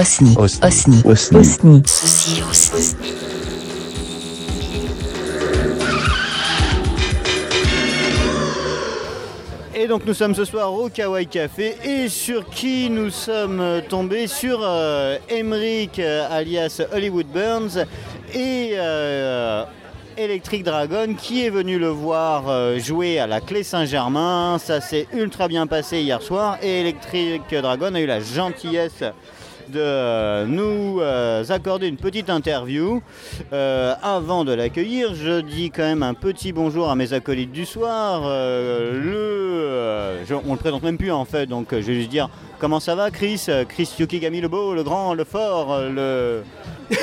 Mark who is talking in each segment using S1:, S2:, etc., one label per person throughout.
S1: Osni.
S2: Osni.
S1: Osni.
S2: Osni.
S1: Osni.
S3: Et donc nous sommes ce soir au Kawaii Café et sur qui nous sommes tombés Sur euh, Emric euh, alias Hollywood Burns et euh, Electric Dragon qui est venu le voir euh, jouer à la Clé Saint-Germain. Ça s'est ultra bien passé hier soir et Electric Dragon a eu la gentillesse de nous euh, accorder une petite interview. Euh, avant de l'accueillir, je dis quand même un petit bonjour à mes acolytes du soir. Euh, le, je- on le présente même plus en fait, donc je vais juste dire comment ça va Chris? Chris Yukigami le beau, le grand, le fort, le...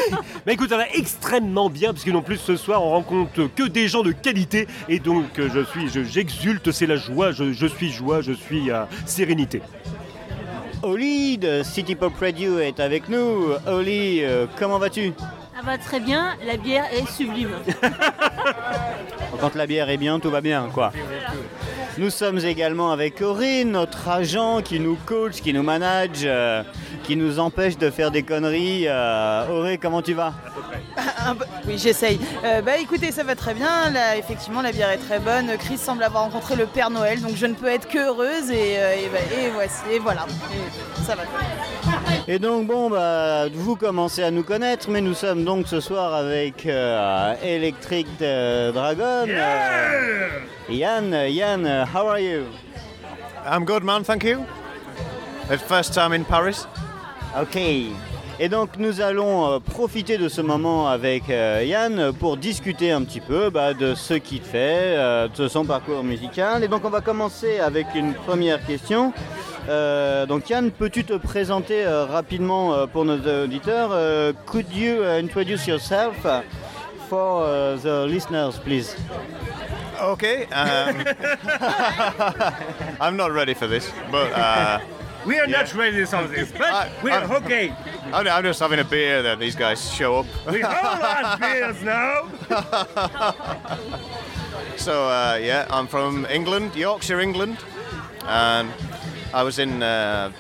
S4: Bah écoute, ça va extrêmement bien, parce que non plus ce soir on rencontre que des gens de qualité, et donc je suis, je- j'exulte, c'est la joie, je, suis joie, je suis sérénité.
S3: Oli de City Pop Radio est avec nous. Oli, euh, comment vas-tu?
S5: Ça va très bien, la bière est sublime.
S3: Quand la bière est bien, tout va bien, quoi. Nous sommes également avec Aurine, notre agent qui nous coach, qui nous manage, euh, qui nous empêche de faire des conneries. Euh, Auré, comment tu vas?
S6: Oui, j'essaye. Euh, bah écoutez, ça va très bien. Là, effectivement, la bière est très bonne. Chris semble avoir rencontré le Père Noël, donc je ne peux être que heureuse. Et, voici, voilà. Ça va.
S3: Et donc bon, bah, vous commencez à nous connaître, mais nous sommes donc ce soir avec euh, Electric euh, Dragon. euh, Yann, Yann, how are you?
S7: I'm good, man. Thank you. It's first time in Paris.
S3: Ok. Et donc nous allons euh, profiter de ce moment avec euh, Yann pour discuter un petit peu bah, de ce qu'il fait, euh, de son parcours musical. Et donc on va commencer avec une première question. Donc Yann, peux-tu te présenter rapidement pour nos auditeurs Could you introduce yourself for the listeners, please?
S7: Okay. Um, I'm not ready for this, but uh,
S4: We are
S7: not
S4: ready for this, but
S7: I- we are I-
S4: okay.
S7: I'm, I'm just having a beer that these guys show up.
S4: We hold our beers now.
S7: So uh, yeah, I'm from England, Yorkshire, England, and I was in uh,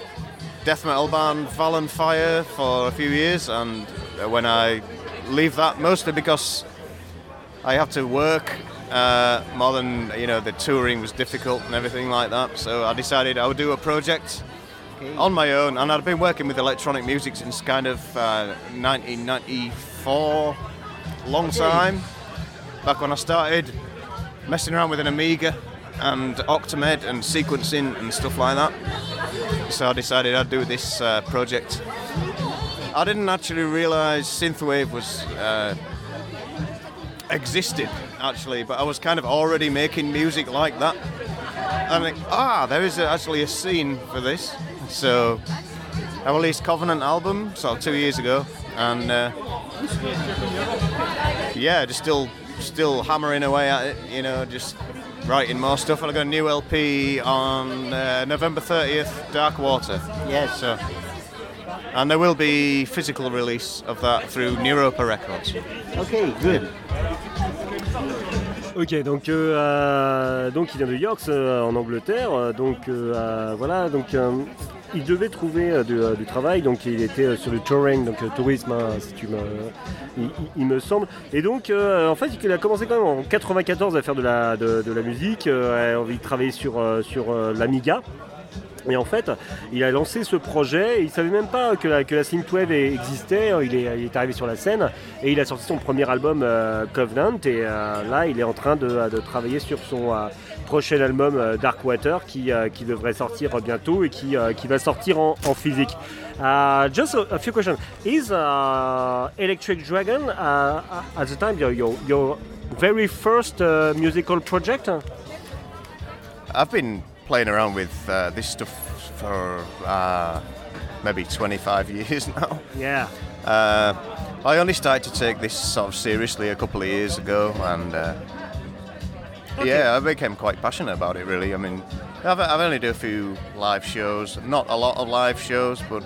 S7: death metal band Val Fire for a few years, and when I leave that, mostly because I have to work uh, more than you know, the touring was difficult and everything like that. So I decided I would do a project on my own, and I'd been working with electronic music since kind of uh, 1994, long time. Back when I started messing around with an Amiga and Octamed and sequencing and stuff like that. So I decided I'd do this uh, project. I didn't actually realise synthwave was uh, existed actually, but I was kind of already making music like that. I'm like, ah, there is actually a scene for this. So I released Covenant album sort of two years ago, and uh, yeah, just still still hammering away at it, you know, just writing more stuff. And I got a new LP on uh, November 30th, Dark Water.
S3: Yes.
S7: So, and there will be physical release of that through Neuropa Records.
S3: Ok, good.
S4: Ok, donc, euh, euh, donc il vient de York euh, en Angleterre, euh, donc euh, euh, voilà, donc euh, il devait trouver euh, du, euh, du travail, donc il était euh, sur le touring, donc tourisme, hein, si il, me semble, et donc en fait il a commencé quand même en 94 à faire de la, de, de la musique, il travaillait sur, sur l'Amiga. Et en fait, il a lancé ce projet, et il savait même pas que la, que la synthwave existait, il est, il est arrivé sur la scène, et il a sorti son premier album euh, Covenant, et euh, là il est en train de, de travailler sur son euh, prochain album Darkwater, qui, qui devrait sortir bientôt, et qui, qui va sortir en, physique. Just a, few questions. Is uh, Electric Dragon, uh, at the time, your, your, very first uh, musical project?
S7: Playing around with uh, this stuff for uh, maybe 25 years now.
S4: Yeah.
S7: Uh, I only started to take this sort of seriously a couple of years ago, and uh, yeah, I became quite passionate about it. Really, I mean, I've, I've only do a few live shows, not a lot of live shows, but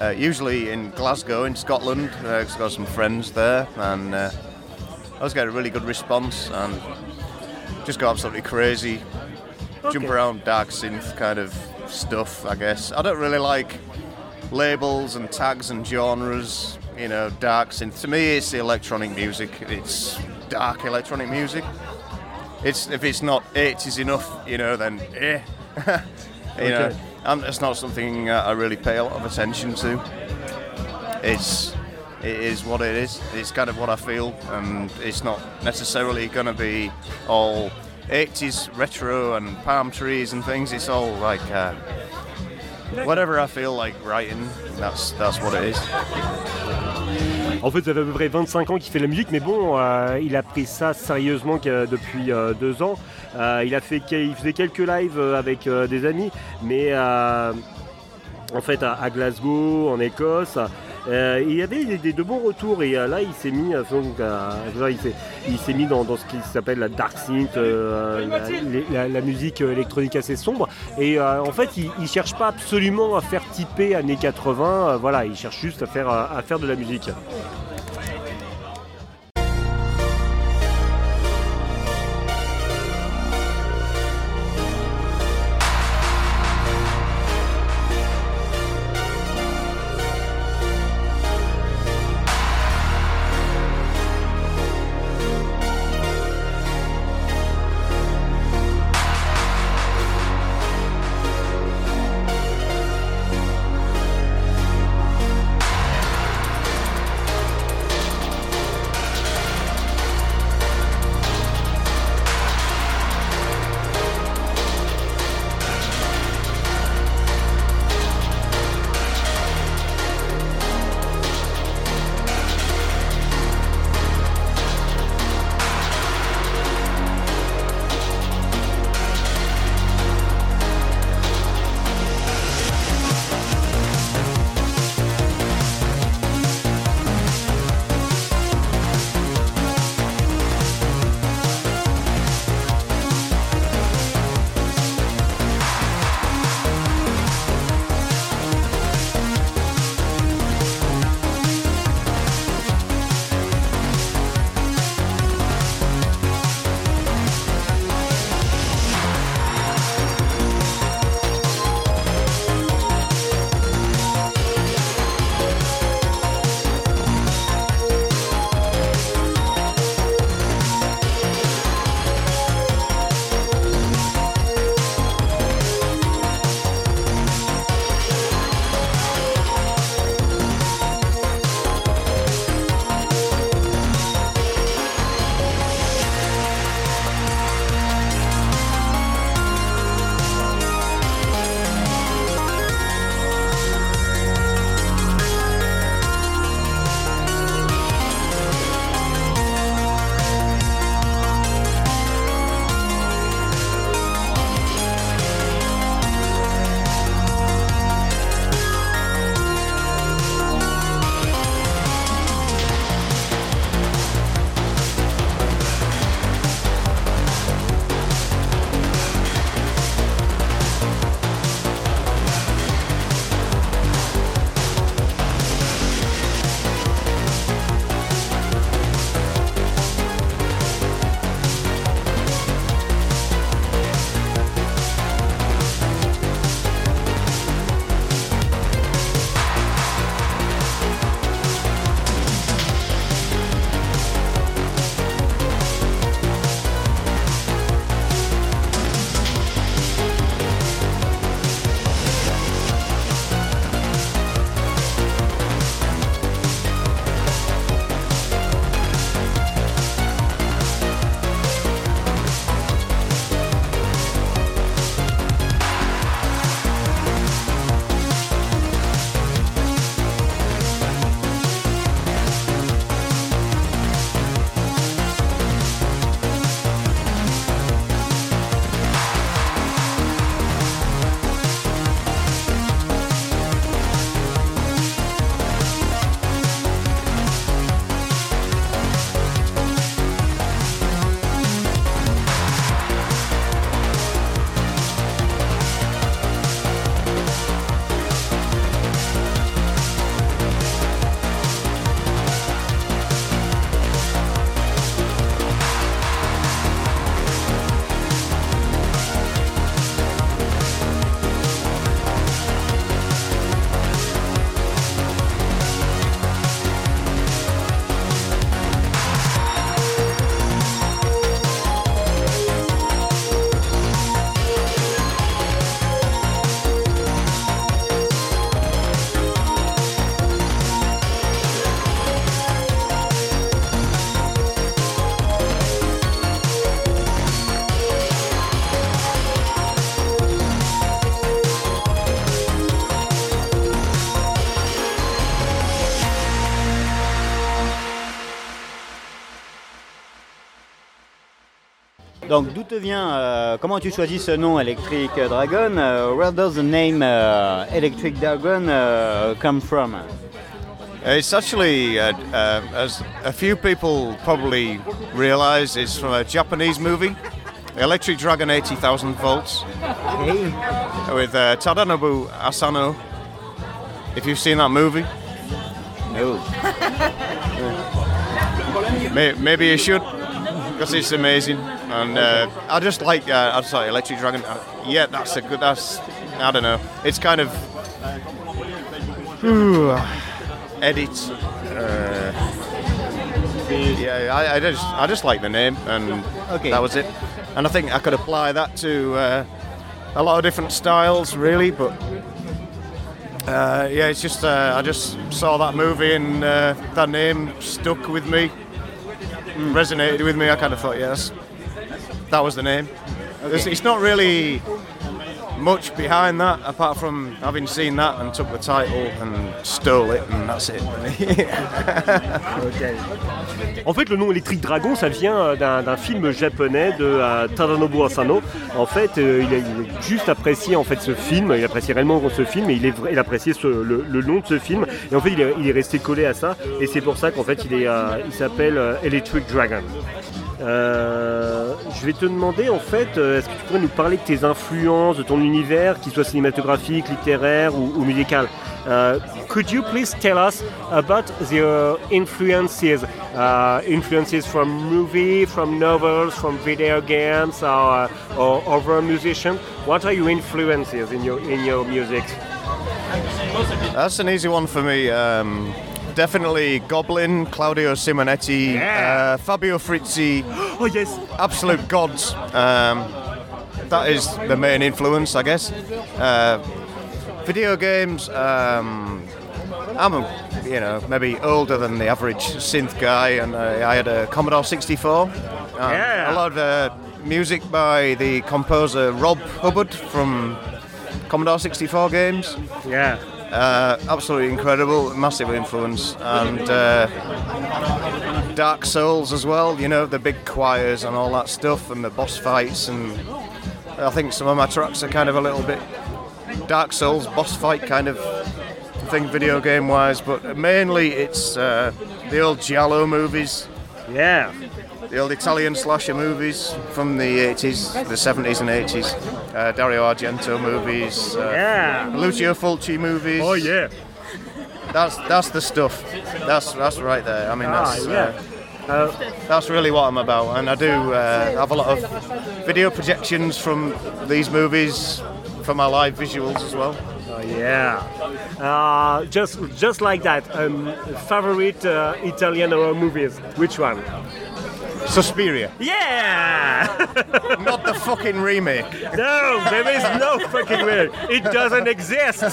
S7: uh, usually in Glasgow, in Scotland. Uh, I've got some friends there, and uh, I always get a really good response, and just got absolutely crazy, jump around dark synth kind of stuff. I guess I don't really like labels and tags and genres. You know, dark synth. To me, it's the electronic music. It's dark electronic music. It's if it's not 80s enough, you know, then eh. you know, and it's not something I really pay a lot of attention to. It's it is what it is. It's kind of what I feel, and it's not necessarily going to be all 80s retro and palm trees and things. It's all like uh, whatever I feel like writing. That's that's what it is.
S4: En fait, ça fait à peu près 25 ans qu'il fait la musique, mais bon, euh, il a pris ça sérieusement depuis euh, deux ans. Euh, il, faisait quelques lives avec des amis, mais en fait à Glasgow, en Écosse. Euh, il y avait des, des- de bons retours et euh, là il s'est mis, euh, donc, à- il s'est- il s'est mis dans, dans ce qui s'appelle la dark synth, euh, la, les- la- la musique électronique assez sombre. Et en fait, il, il cherche pas absolument à faire typer années 80. euh, voilà, il cherche juste à faire, à faire de la musique.
S3: Te vient, euh, comment tu choisis ce nom Electric Dragon uh, Where does the name uh, Electric Dragon uh, come from?
S7: It's actually, uh, uh, as a few people probably realize, it's from a Japanese movie, Electric Dragon 80,000 Volts, with uh, Tadanobu Asano. If you've seen that movie,
S3: No.
S7: may, maybe you should, because it's amazing. And uh, I just like, uh, I'm sorry, Electric Dragon. Uh, yeah, that's a good. That's I don't know. It's kind of edit. Uh, yeah, I, I just I just like the name, and
S3: Okay.
S7: that was it. And I think I could apply that to uh, a lot of different styles, really. But uh, yeah, it's just uh, I just saw that movie and uh, that name stuck with me, resonated with me. I kind of thought, yes, that was the name. It's, it's not really much behind that apart from having seen that and took the title and stole it, and that's it.
S4: En fait, le nom Electric Dragon, ça vient euh, d'un film japonais de euh, Tadanobu Asano. En fait, euh, il, a, juste apprécié en fait ce film, il appréciait réellement ce film, et il, est, il appréciait le, le nom de ce film. Et en fait, il est, resté collé à ça, et c'est pour ça qu'en fait, il euh, s'appelle Electric Dragon. Je vais te demander en fait, est-ce que tu pourrais nous parler de tes influences, de ton univers, qu'il soit cinématographique, littéraire ou, ou musical Uh, Could you please tell us about the uh, influences, uh, influences from movie, from novels, from video games, or, uh, or other musicians? What are your influences in your in your music?
S7: That's an easy one for me. Um, definitely Goblin, Claudio Simonetti,
S4: Yeah.
S7: uh, Fabio Frizzi,
S4: Oh yes.
S7: absolute gods. Um, that is the main influence, I guess. Uh, video games. Um, I'm, a, you know, maybe older than the average synth guy, and uh, I had a Commodore 64. Um,
S4: Yeah.
S7: A lot of uh, music by the composer Rob Hubbard from Commodore 64 games.
S4: Yeah.
S7: Uh, absolutely incredible, massive influence, and uh, Dark Souls as well. You know the big choirs and all that stuff, and the boss fights, and I think some of my tracks are kind of a little bit Dark Souls boss fight kind of thing, video game wise. But mainly it's uh, the old Giallo movies,
S4: Yeah.
S7: the old Italian slasher movies from the 80s, the 70s and 80s, uh, Dario Argento movies. Uh,
S4: Yeah.
S7: Lucio Fulci movies.
S4: Oh yeah.
S7: That's that's the stuff. That's that's right there. I mean,
S4: Ah,
S7: that's
S4: yeah.
S7: Uh, that's really what I'm about, and I do uh, have a lot of video projections from these movies for my live visuals as well.
S4: Oh, yeah. Uh, just just like that. Um, favorite uh, Italian horror movies? Which one?
S7: Suspiria,
S4: Yeah.
S7: not the fucking remake.
S4: No, there is no fucking way. It doesn't exist.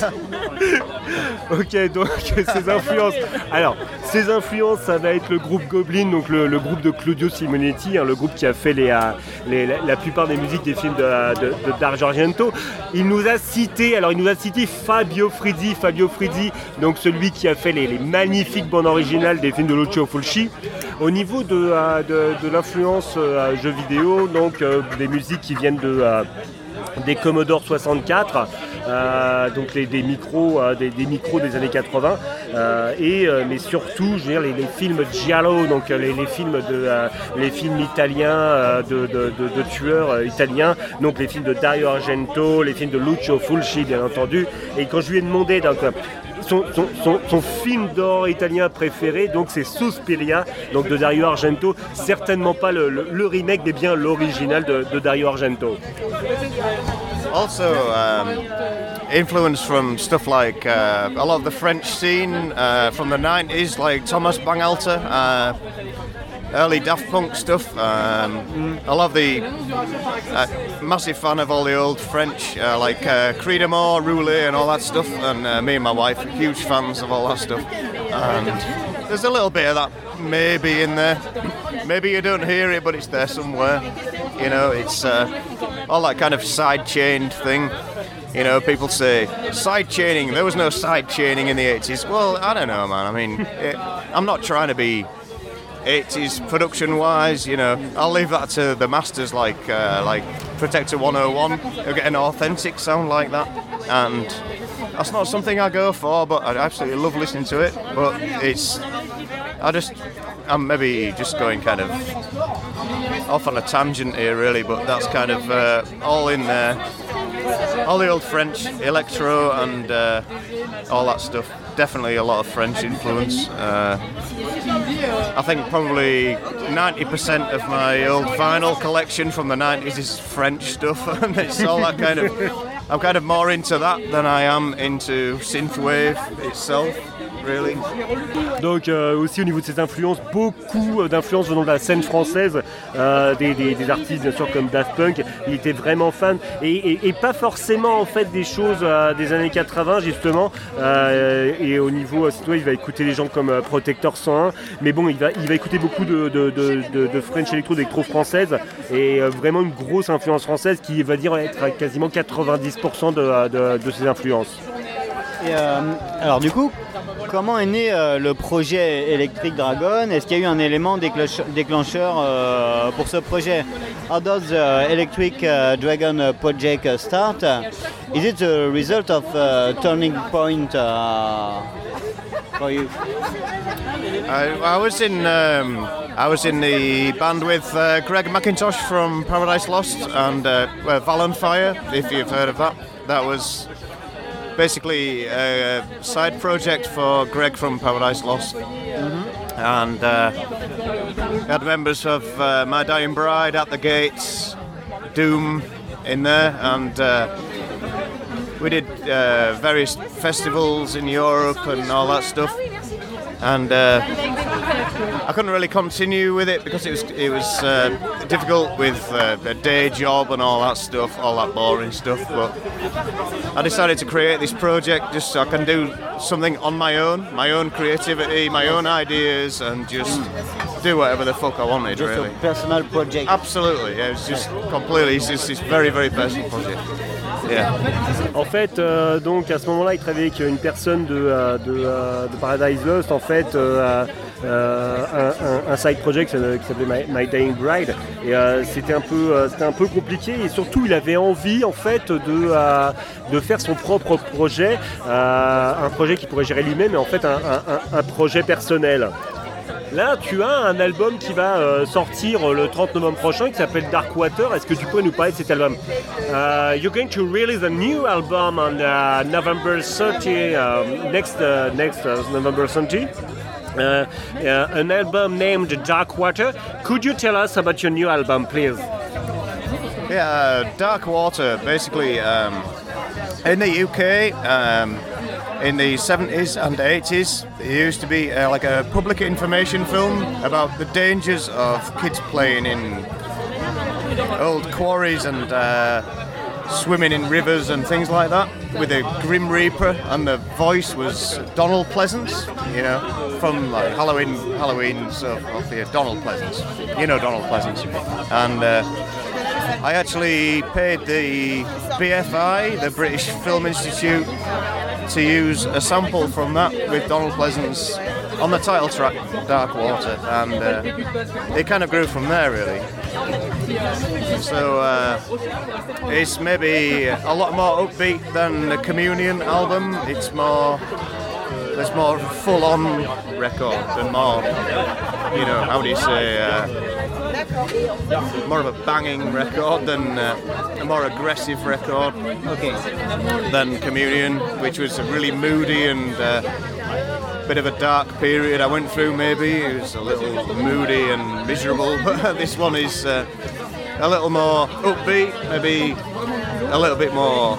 S4: ok, donc ses influences. Alors, ses influences, ça va être le groupe Goblin, donc le, le groupe de Claudio Simonetti, hein, le groupe qui a fait les, euh, les- la, la plupart des musiques des films de, de, de Dario Argento. Il nous a cité, alors il nous a cité Fabio Frizzi, Fabio Frizzi, donc celui qui a fait les, les magnifiques bandes originales des films de Lucio Fulci. Au niveau de, euh, de, de l'influence euh, jeux vidéo, donc euh, des musiques qui viennent de, euh, des Commodore 64, euh, donc les, des micros, des, micros des années 80, euh, et mais surtout, je veux dire, les, films giallo, donc les, films de, les films italiens de, de- de- tueurs italiens, donc les films de Dario Argento, les films de Lucio Fulci, bien entendu. Et quand je lui ai demandé donc, son, son- son- son film d'or italien préféré, donc c'est Suspiria, donc de Dario Argento, certainement pas le, le- le remake, mais bien l'original de, de Dario Argento.
S7: Also, um, influence from stuff like uh, a lot of the French scene uh, from the 90s, like Thomas Bangalter, uh, early Daft Punk stuff. Um, I love the uh, massive fan of all the old French, uh, like uh, Mort, Roulet, and all that stuff. And uh, me and my wife, huge fans of all that stuff. And there's a little bit of that maybe in there. Maybe you don't hear it, but it's there somewhere. You know, it's uh, all that kind of side chained thing. You know, people say side chaining. There was no side chaining in the 80s. Well, I don't know, man. I mean, it, I'm not trying to be 80s production wise, you know, I'll leave that to the masters like uh, like Protector 101 who get an authentic sound like that. And that's not something I go for, but I absolutely love listening to it. But it's, I just, I'm maybe just going kind of off on a tangent here, really, but that's kind of uh, all in there. All the old French electro and uh, all that stuff. Definitely a lot of French influence. Uh, I think probably 90% of my old vinyl collection from the 90s is French stuff, and it's all that kind of. I'm kind of more into that than I am into synthwave itself.
S4: Donc euh, aussi au niveau de ses influences, beaucoup euh, d'influences venant de la scène française, euh, des, artistes bien sûr comme Daft Punk, il était vraiment fan. Et, pas forcément en fait des choses des années 80 justement. Et au niveau ouais, il va écouter des gens comme Protector 101 mais bon il va, il va écouter beaucoup de, French Electro, d'électro française et vraiment une grosse influence française qui va dire être à quasiment 90% de, ses influences.
S3: Alors du coup, comment est né euh, le projet Electric Dragon? Est-ce qu'il y a eu un élément déclenche- déclencheur euh, pour ce projet? How does the Electric uh, Dragon project start? Is it a result of uh, turning point uh, for you?
S7: I, I was in um, I was in the band with uh, Greg McIntosh from Paradise Lost and uh, uh, Val Fire, if you've heard of that. That was basically a side project for Greg from Paradise Lost. And uh, we had members of uh, My Dying Bride at the Gates, Doom in there, and uh, we did uh, various festivals in Europe and all that stuff. And uh, I couldn't really continue with it because it was it was uh, difficult with uh, a day job and all that stuff, all that boring stuff. But I decided to create this project just so I can do something on my own, my own creativity, my own ideas, and just do whatever the fuck I wanted.
S3: Just
S7: really.
S3: a personal project.
S7: Absolutely, yeah. It's just completely. It's just this very, very personal project. Yeah.
S4: En fait, euh, donc à ce moment-là, il travaillait avec une personne de, euh, de, euh, de Paradise Lost, en fait, euh, euh, un, side project qui s'appelait My, My Dying Bride. Et euh, c'était un peu, euh, un peu compliqué. Et surtout, il avait envie, en fait, de, de faire son propre projet, un projet qu'il pourrait gérer lui-même, mais en fait, un, projet personnel. Là, tu as un album qui va sortir le 30 novembre prochain qui s'appelle Dark Water. Est-ce que tu pourrais nous parler de cet album? Uh, You're going to release a new album on November 30, um, next uh, next uh, November 30. Uh, uh, an album named Dark Water. Could you tell us about your new album, please?
S7: Yeah, uh, Dark Water, basically, um, in the UK, um, in the 70s and 80s, it used to be uh, like a public information film about the dangers of kids playing in old quarries and uh, swimming in rivers and things like that with a Grim Reaper, and the voice was Donald Pleasance, you know, from like Halloween, Halloween stuff of the Donald Pleasance. You know Donald Pleasance. And uh, I actually paid the BFI, the British Film Institute, to use a sample from that with Donald Pleasance on the title track, Dark Water, and uh, it kind of grew from there really. So uh, it's maybe a lot more upbeat than the Communion album. It's more, there's more full-on record and more, you know, how do you say? Uh, more of a banging record than uh, a more aggressive record
S3: Okay.
S7: than Communion, which was a really moody and uh, bit of a dark period I went through. Maybe it was a little moody and miserable, but this one is uh, a little more upbeat, maybe a little bit more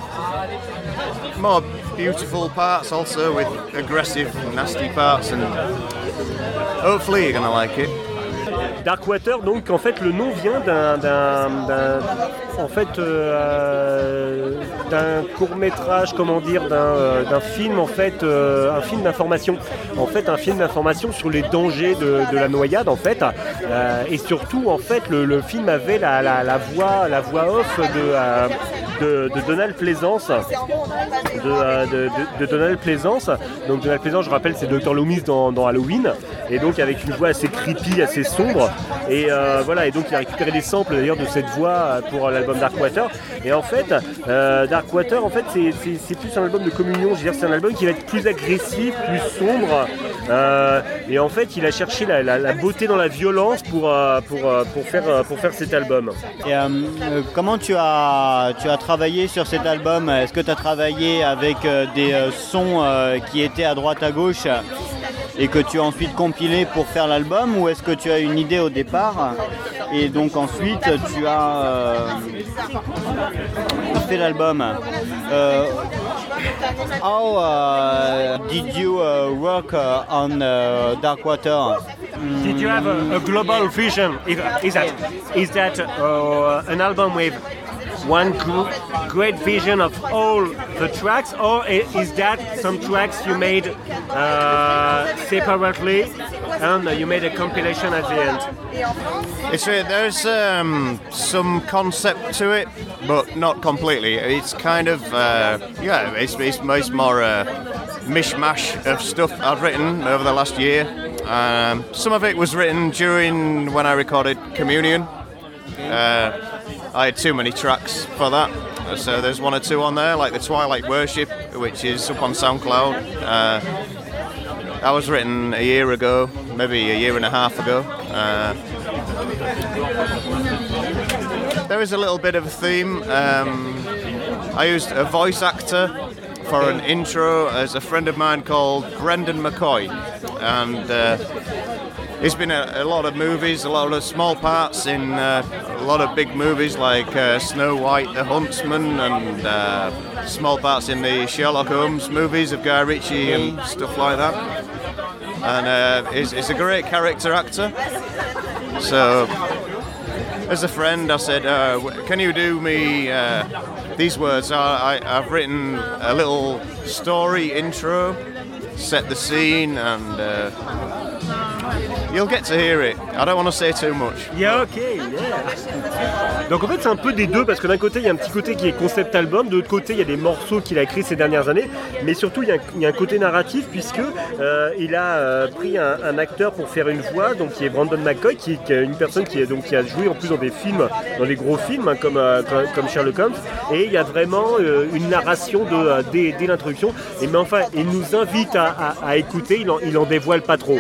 S7: more beautiful parts also with aggressive, nasty parts, and hopefully you're gonna like it.
S4: Darkwater, donc en fait le nom vient d'un, en fait euh, court métrage, comment dire, d'un, euh, d'un film en fait, euh, un film d'information. En fait, un film d'information sur les dangers de, la noyade en fait, et surtout en fait le, film avait la, la- voix, la voix off de, de, Donald Plaisance. De, euh, de- Donald Plaisance. Donc Donald Plaisance, je rappelle, c'est Dr. Loomis dans, Halloween. Et donc avec une voix assez creepy, assez sombre. Et euh, voilà, et donc il a récupéré des samples d'ailleurs de cette voix euh, pour l'album Darkwater. Et en fait, Darkwater, en fait, c'est- plus un album de communion. Je veux c'est un album qui va être plus agressif, plus sombre. Et en fait, il a cherché la, beauté dans la violence pour, faire, cet album.
S3: Comment tu as, tu as travaillé sur cet album. Est-ce que tu as travaillé avec euh, des euh, sons euh, qui étaient à droite à gauche et que tu as ensuite compilé pour faire l'album ou est-ce que tu as une idée au départ et donc ensuite tu as fait l'album? Euh, How uh, did you uh, work uh, on uh, Darkwater?
S4: Did you have a, global vision? Is, that an album with one gr- great vision of all the tracks, or is that some tracks you made uh, separately and you made a compilation at the end?
S7: It's re- there's um, some concept to it, but not completely. It's kind of uh, yeah, it's, it's, it's more a mishmash of stuff I've written over the last year. Um, some of it was written during when I recorded Communion. Uh, I had too many tracks for that, so there's one or two on there, like the Twilight Worship, which is up on SoundCloud. Uh, that was written a year ago, maybe a year and a half ago. Uh, there is a little bit of a theme. Um, I used a voice actor for an intro as a friend of mine called Brendan McCoy, and uh, he's been a, a lot of movies, a lot of small parts in uh, a lot of big movies like uh, Snow White, The Huntsman, and uh, small parts in the Sherlock Holmes movies of Guy Ritchie and stuff like that. And uh, he's, he's a great character actor. So, as a friend, I said, uh, "Can you do me uh, these words?" I, I've written a little story intro, set the scene, and uh, you'll get to hear it. I don't want to say too much.
S4: Yeah, ok, yeah. Donc en fait c'est un peu des deux parce que d'un côté il y a un petit côté qui est concept album, de l'autre côté il y a des morceaux qu'il a écrits ces dernières années, mais surtout il y a un, côté narratif puisque euh, il a euh, pris un, acteur pour faire une voix, donc qui est Brandon McCoy, qui, qui est une personne qui, a joué en plus dans des films, dans des gros films hein, comme, euh, comme, comme Sherlock Holmes, et il y a vraiment une narration dès, l'introduction, et mais enfin il nous invite à écouter, il en, il en dévoile pas trop.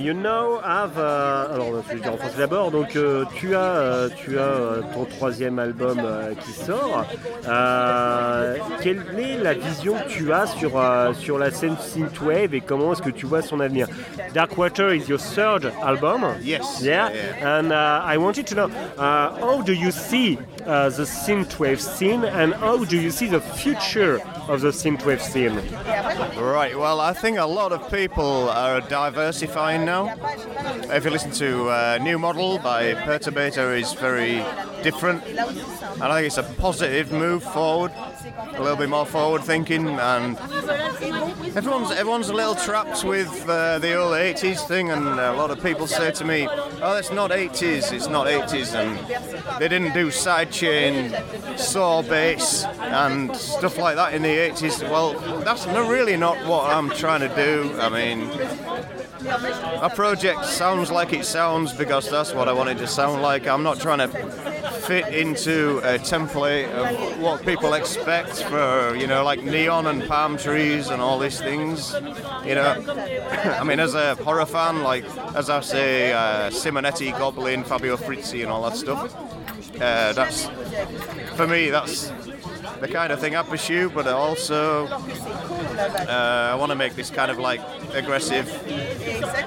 S4: You now have, uh, alors je vais dire en français d'abord, donc euh, tu as, euh, tu as euh, ton troisième album qui sort. Quelle est la vision que tu as sur, sur la scène synthwave et comment est-ce que tu vois son avenir? Dark Water is your third album?
S7: Yes.
S4: Yeah.
S7: Yeah.
S4: And uh, I wanted to know uh, how do you see uh, the synthwave scene and how do you see the future of the synthwave scene?
S7: Right, well, I think a lot of people are diversifying now. If you listen to uh, New Model by Perturbator, is very different, and I think it's a positive move forward, a little bit more forward thinking, and everyone's everyone's a little trapped with uh, the old 80s thing, and a lot of people say to me, "Oh, it's not 80s, it's not 80s," and they didn't do sidechain, saw bass, and stuff like that in the 80s. Well, that's really not what I'm trying to do. I mean, a project sounds like it sounds because that's what I want it to sound like. I'm not trying to fit into a template of what people expect for, you know, like neon and palm trees and all these things. You know, I mean, as a horror fan, like, as I say, uh, Simonetti, Goblin, Fabio Frizzi, and all that stuff, uh, that's, for me, that's the kind of thing I pursue, but also uh, I want to make this kind of like aggressive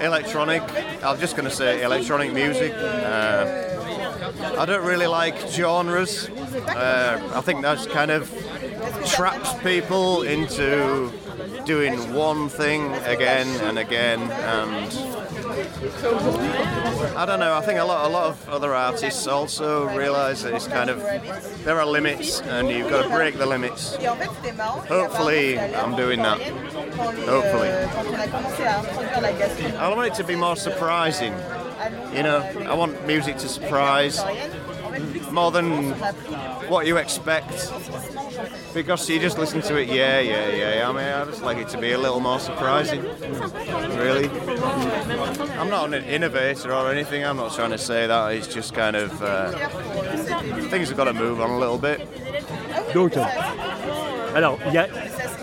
S7: electronic. I'm just going to say electronic music. Uh, I don't really like genres. Uh, I think that's kind of traps people into doing one thing again and again and I don't know. I think a lot, a lot of other artists also realise that it's kind of there are limits, and you've got to break the limits. Hopefully, I'm doing that. Hopefully, I want it to be more surprising. You know, I want music to surprise more than what you expect. Because you just listen to it, yeah, yeah, yeah. I mean, I just like it to be a little more surprising. Really. I'm not an innovator or anything. I'm not trying to say that. It's just kind of uh, things have got to move on a little bit.
S4: Euh, alors, il y a,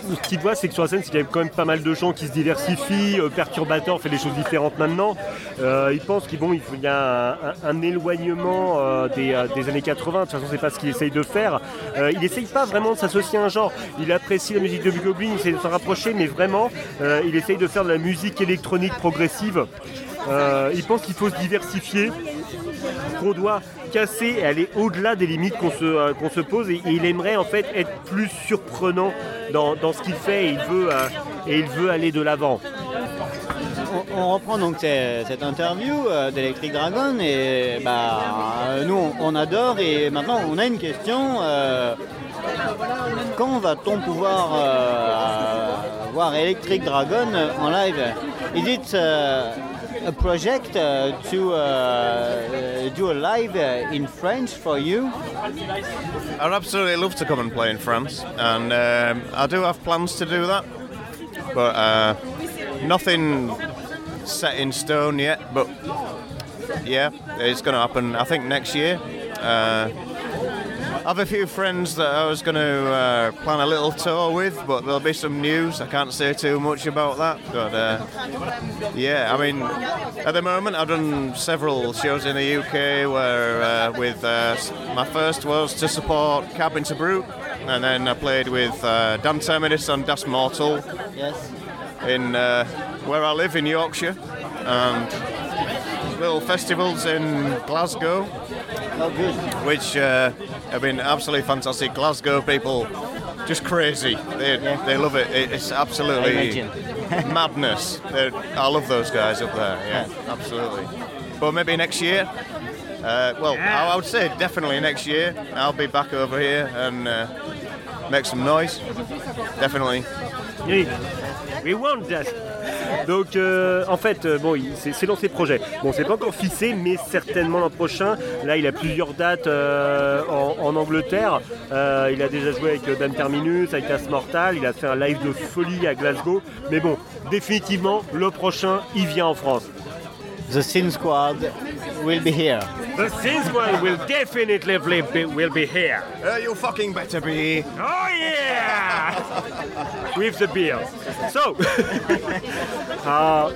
S4: ce qu'il voit, c'est que sur la scène, il y a quand même pas mal de gens qui se diversifient. Euh, Perturbator fait des choses différentes maintenant. Euh, il pense qu'il y a un, éloignement euh, des, euh, des années 80. De toute façon, c'est pas ce qu'il essaye de faire. Euh, il essaye pas vraiment de s'associer à un genre. Il apprécie la musique de Goblin, il essaie de s'en rapprocher, mais vraiment, il essaye de faire de la musique électronique progressive. Il pense qu'il faut se diversifier qu'on doit casser. Et aller au-delà des limites qu'on se, euh, qu'on se pose. Et, il aimerait en fait être plus surprenant dans, ce qu'il fait. Et il veut, euh, et il veut aller de l'avant.
S3: On, reprend donc ce- cette interview euh, d'Electric Dragon et bah, nous on, adore et maintenant on a une question. euh, quand va-t-on pouvoir euh, voir Electric Dragon en live? Is it uh, a project uh, to uh, do a live uh, in French for you?
S7: I'd absolutely love to come and play in France, and um, I do have plans to do that, but uh, nothing set in stone yet. But yeah, it's going to happen. I think next year. Uh, I have a few friends that I was going to uh, plan a little tour with, but there'll be some news. I can't say too much about that, but uh, yeah, I mean, at the moment I've done several shows in the UK where uh, with uh, my first was to support Cabin to Brute, and then I played with uh, Dan Terminus on Das Mortal
S3: Yes.
S7: in uh, where I live in Yorkshire, and little festivals in Glasgow,
S3: Oh, good.
S7: which uh, have been absolutely fantastic. Glasgow people, just crazy. They, they love it. It- It's absolutely madness. They're- I love those guys up there. Yeah, absolutely. But maybe next year. Uh, well, I, I would say definitely next year. I'll be back over here and uh, make some noise. Definitely.
S4: Oui, we want that. Donc euh, en fait, euh, bon, c'est dans ses projets. Bon, c'est pas encore fixé, mais certainement l'an prochain. Là, il a plusieurs dates euh, en, en Angleterre. Euh, il a déjà joué avec Dan Terminus, avec As Mortal. Il a fait un live de folie à Glasgow. Mais bon, définitivement, le prochain, il vient en France.
S3: The Sin Squad will be here.
S4: The Sins one will definitely be, will be here.
S7: Uh, you fucking better be.
S4: Oh yeah! With the beer. So, Ah,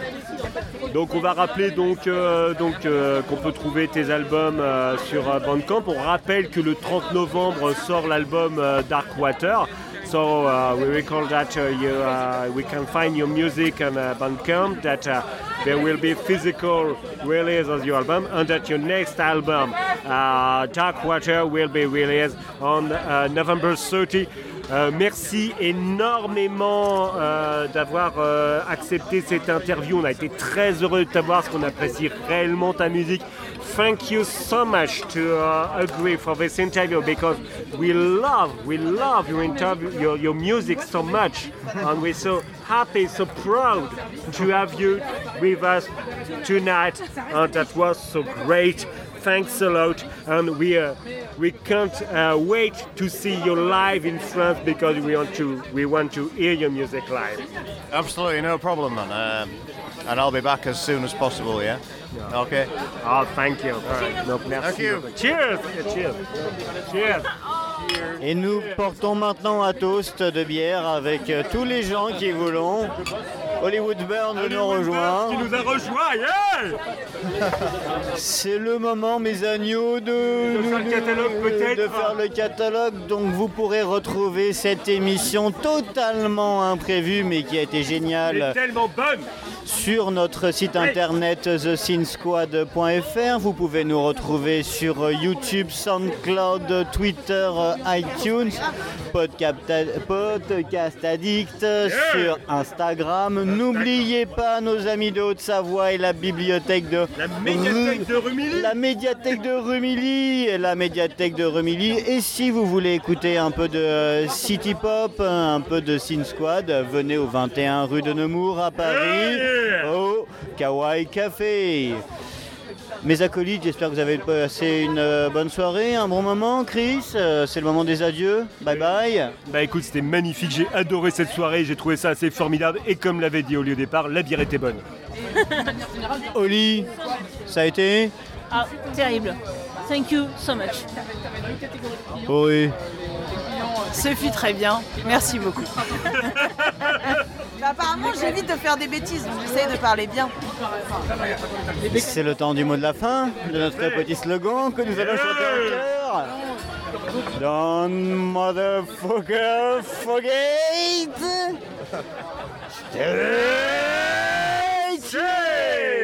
S4: donc on va rappeler donc, euh, donc euh, qu'on peut trouver tes albums euh, sur euh, Bandcamp. On rappelle que le 30 novembre sort l'album Dark Water. So uh, we recall that uh, you, uh, we can find your music on uh, Bandcamp. That uh, there will be physical release of your album, and that your next album, uh, Dark Water, will be released on November 30. Euh, merci énormément euh, d'avoir euh, accepté cette interview. On a été très heureux de t'avoir parce qu'on apprécie réellement ta musique. Thank you so much to uh, agree for this interview because we love, we love your interview, your, your music so much, and we're so happy, so proud to have you with us tonight, and that was so great. Thanks a lot, and we uh, we can't uh, wait to see you live in France because we want to we want to hear your music live.
S7: Absolutely no problem, man. Um, and I'll be back as soon as possible, yeah? Okay.
S4: Oh, thank you. All right. No, merci.
S7: Thank you.
S4: Cheers. Yeah, cheers. Cheers.
S3: Et nous portons maintenant un toast de bière avec euh, tous les gens qui voulons. Hollywood Burn nous rejoint.
S4: Qui nous a rejoint, yeah
S3: C'est le moment, mes agneaux, de,
S4: De faire le catalogue, peut-être.
S3: de faire le catalogue. Donc vous pourrez retrouver cette émission totalement imprévue, mais qui a été
S4: Elle est
S3: géniale,
S4: tellement bonne.
S3: sur notre site internet thescenesquad.fr. Vous pouvez nous retrouver sur YouTube, SoundCloud, Twitter, iTunes, Podcast, Podcast Addict, sur Instagram. N'oubliez pas nos amis de Haute-Savoie et la bibliothèque de
S4: La médiathèque de Rumilly.
S3: la médiathèque de Rumilly, la médiathèque de Rumilly. Et si vous voulez écouter un peu de euh, City Pop, un peu de Sin Squad, venez au 21 rue de Nemours à Paris, au Kawaii Café. Mes acolytes, j'espère que vous avez passé une euh, bonne soirée, un bon moment. Chris, euh, c'est le moment des adieux. Bye bye.
S4: Bah écoute, c'était magnifique, j'ai adoré cette soirée, j'ai trouvé ça assez formidable et comme l'avait dit au lieu départ, la bière était bonne.
S3: Oli, ça a été
S5: Ah, terrible. Thank you so much.
S3: Oui.
S6: Ce fut très bien. Merci beaucoup. Bah, apparemment, j'évite de faire des bêtises, donc j'essaye de parler bien.
S3: C'est le temps du mot de la fin, de notre petit slogan que nous allons chanter. Don't motherfucker forget. Stay.